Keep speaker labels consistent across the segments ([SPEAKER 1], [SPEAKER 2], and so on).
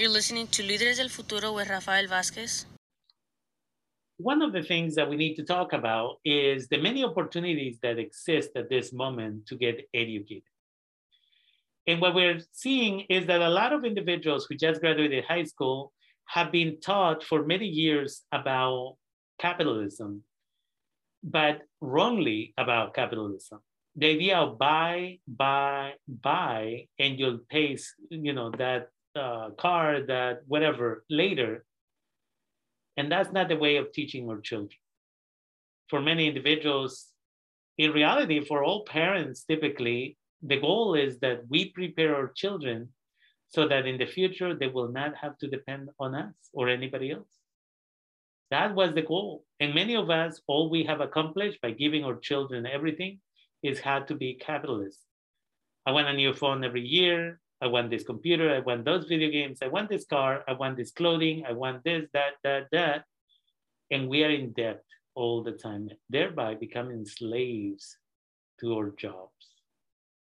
[SPEAKER 1] You're listening to Líderes del Futuro with Rafael Vázquez.
[SPEAKER 2] One of the things that we need to talk about is the many opportunities that exist at this moment to get educated. And what we're seeing is that a lot of individuals who just graduated high school have been taught for many years about capitalism, but wrongly about capitalism. The idea of buy, buy, buy, and you'll pay, you know, that uh, car, that whatever later. And that's not the way of teaching our children. For many individuals, in reality, for all parents, typically, the goal is that we prepare our children so that in the future they will not have to depend on us or anybody else. That was the goal. And many of us, all we have accomplished by giving our children everything is how to be capitalist. I want a new phone every year. I want this computer. I want those video games. I want this car. I want this clothing. I want this, that, that, that. And we are in debt all the time, thereby becoming slaves to our jobs.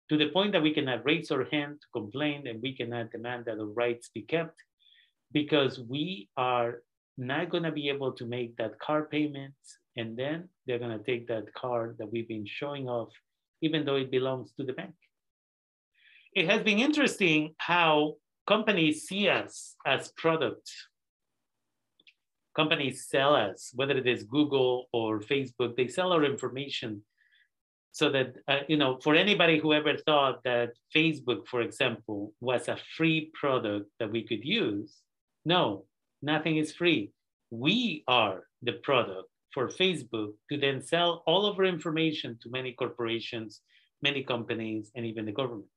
[SPEAKER 2] To the point that we cannot raise our hand to complain and we cannot demand that our rights be kept because we are not going to be able to make that car payment. And then they're going to take that car that we've been showing off, even though it belongs to the bank. It has been interesting how companies see us as products. Companies sell us, whether it is Google or Facebook, they sell our information. So that uh, you know for anybody who ever thought that facebook for example was a free product that we could use no nothing is free. We are the product for facebook to then sell all of our information to many corporations many companies and even the government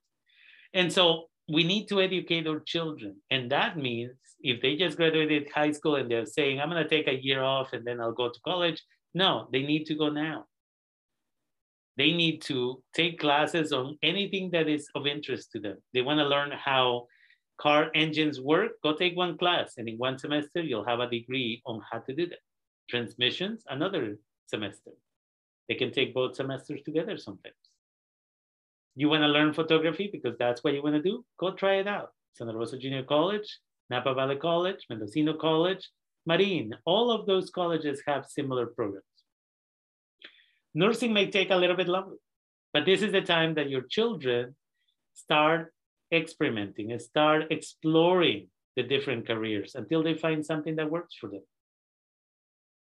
[SPEAKER 2] and so we need to educate our children and that means if they just graduated high school and they're saying i'm going to take a year off and then i'll go to college no they need to go now they need to take classes on anything that is of interest to them. They want to learn how car engines work, go take one class. And in one semester, you'll have a degree on how to do that. Transmissions, another semester. They can take both semesters together sometimes. You want to learn photography because that's what you want to do? Go try it out. Santa Rosa Junior College, Napa Valley College, Mendocino College, Marin, all of those colleges have similar programs. Nursing may take a little bit longer, but this is the time that your children start experimenting and start exploring the different careers until they find something that works for them.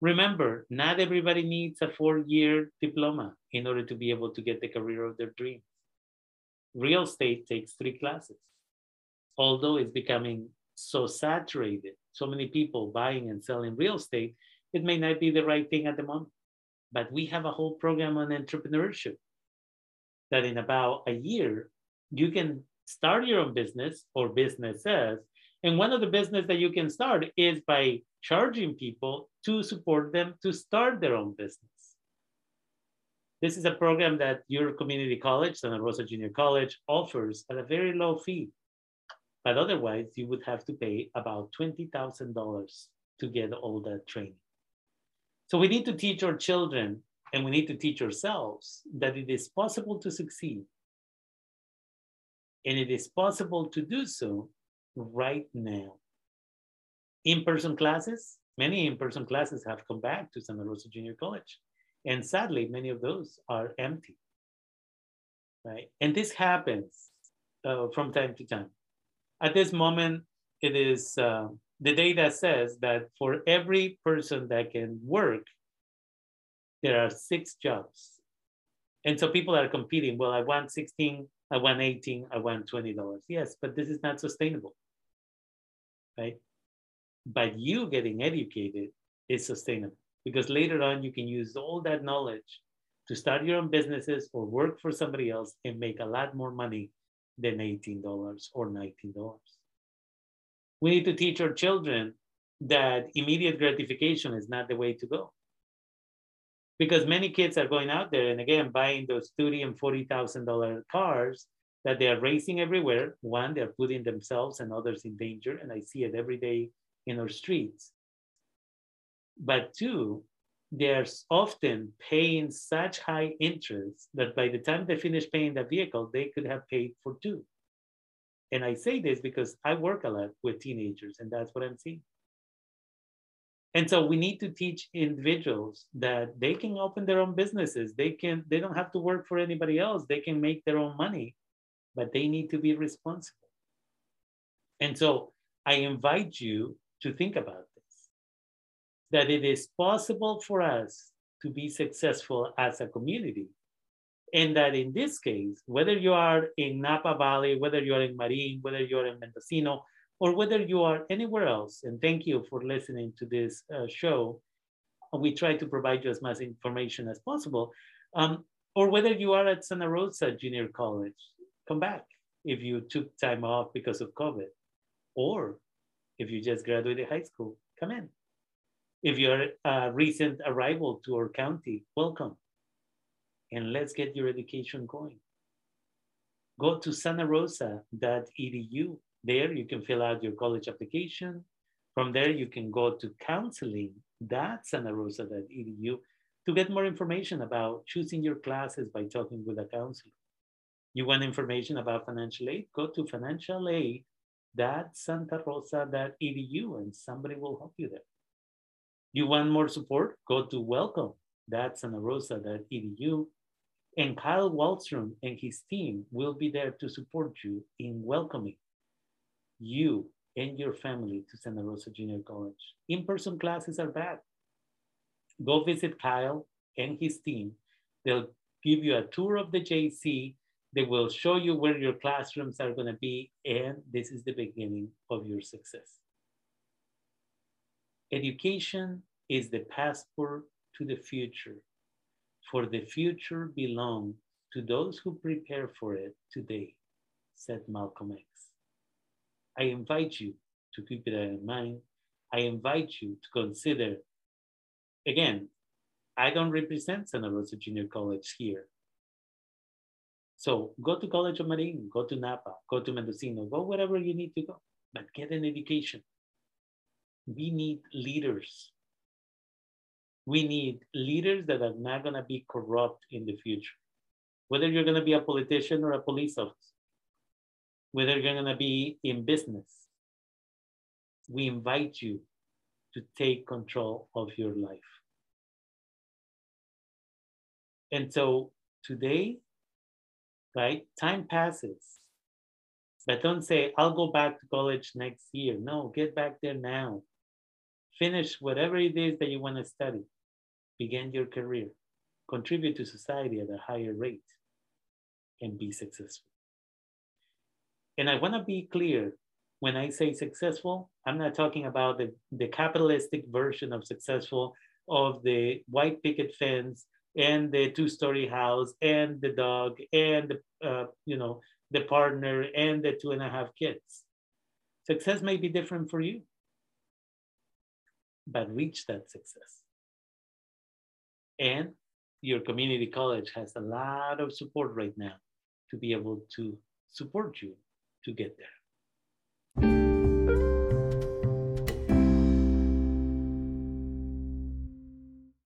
[SPEAKER 2] Remember, not everybody needs a four year diploma in order to be able to get the career of their dreams. Real estate takes three classes. Although it's becoming so saturated, so many people buying and selling real estate, it may not be the right thing at the moment. But we have a whole program on entrepreneurship that in about a year, you can start your own business or businesses. And one of the business that you can start is by charging people to support them to start their own business. This is a program that your community college, Santa Rosa Junior College, offers at a very low fee. But otherwise, you would have to pay about $20,000 to get all that training. So we need to teach our children and we need to teach ourselves that it is possible to succeed. And it is possible to do so right now. In person classes, many in person classes have come back to Santa Rosa Junior College. And sadly, many of those are empty. Right? And this happens uh, from time to time. At this moment, it is uh, the data says that for every person that can work, there are six jobs. And so people are competing. Well, I want 16, I want 18, I want $20. Yes, but this is not sustainable. Right? But you getting educated is sustainable because later on you can use all that knowledge to start your own businesses or work for somebody else and make a lot more money than $18 or $19 we need to teach our children that immediate gratification is not the way to go. Because many kids are going out there and again buying those thirty and forty thousand dollar cars that they are racing everywhere. One, they're putting themselves and others in danger, and I see it every day in our streets. But two, they're often paying such high interest that by the time they finish paying the vehicle, they could have paid for two. And I say this because I work a lot with teenagers, and that's what I'm seeing. And so we need to teach individuals that they can open their own businesses. They can they don't have to work for anybody else. They can make their own money, but they need to be responsible. And so I invite you to think about that it is possible for us to be successful as a community. And that in this case, whether you are in Napa Valley, whether you are in Marin, whether you are in Mendocino, or whether you are anywhere else, and thank you for listening to this uh, show. We try to provide you as much information as possible. Um, or whether you are at Santa Rosa Junior College, come back if you took time off because of COVID. Or if you just graduated high school, come in. If you're a uh, recent arrival to our county, welcome. And let's get your education going. Go to santarosa.edu there, you can fill out your college application. From there, you can go to counseling.santarosa.edu to get more information about choosing your classes by talking with a counselor. You want information about financial aid? Go to financialaid.santarosa.edu and somebody will help you there. You want more support? Go to welcome.santarosa.edu and Kyle Wallstrom and his team will be there to support you in welcoming you and your family to Santa Rosa Junior College. In-person classes are bad. Go visit Kyle and his team. They'll give you a tour of the JC. They will show you where your classrooms are gonna be, and this is the beginning of your success. Education is the passport to the future, for the future belongs to those who prepare for it today, said Malcolm X. I invite you to keep it in mind. I invite you to consider, again, I don't represent Santa Rosa Junior College here. So go to College of Marin, go to Napa, go to Mendocino, go wherever you need to go, but get an education. We need leaders. We need leaders that are not going to be corrupt in the future. Whether you're going to be a politician or a police officer, whether you're going to be in business, we invite you to take control of your life. And so today, right, time passes. But don't say, I'll go back to college next year. No, get back there now. Finish whatever it is that you want to study. Begin your career. Contribute to society at a higher rate and be successful. And I want to be clear when I say successful, I'm not talking about the, the capitalistic version of successful of the white picket fence and the two-story house and the dog and the uh, you know the partner and the two and a half kids. Success may be different for you, but reach that success. And your community college has a lot of support right now to be able to support you to get there.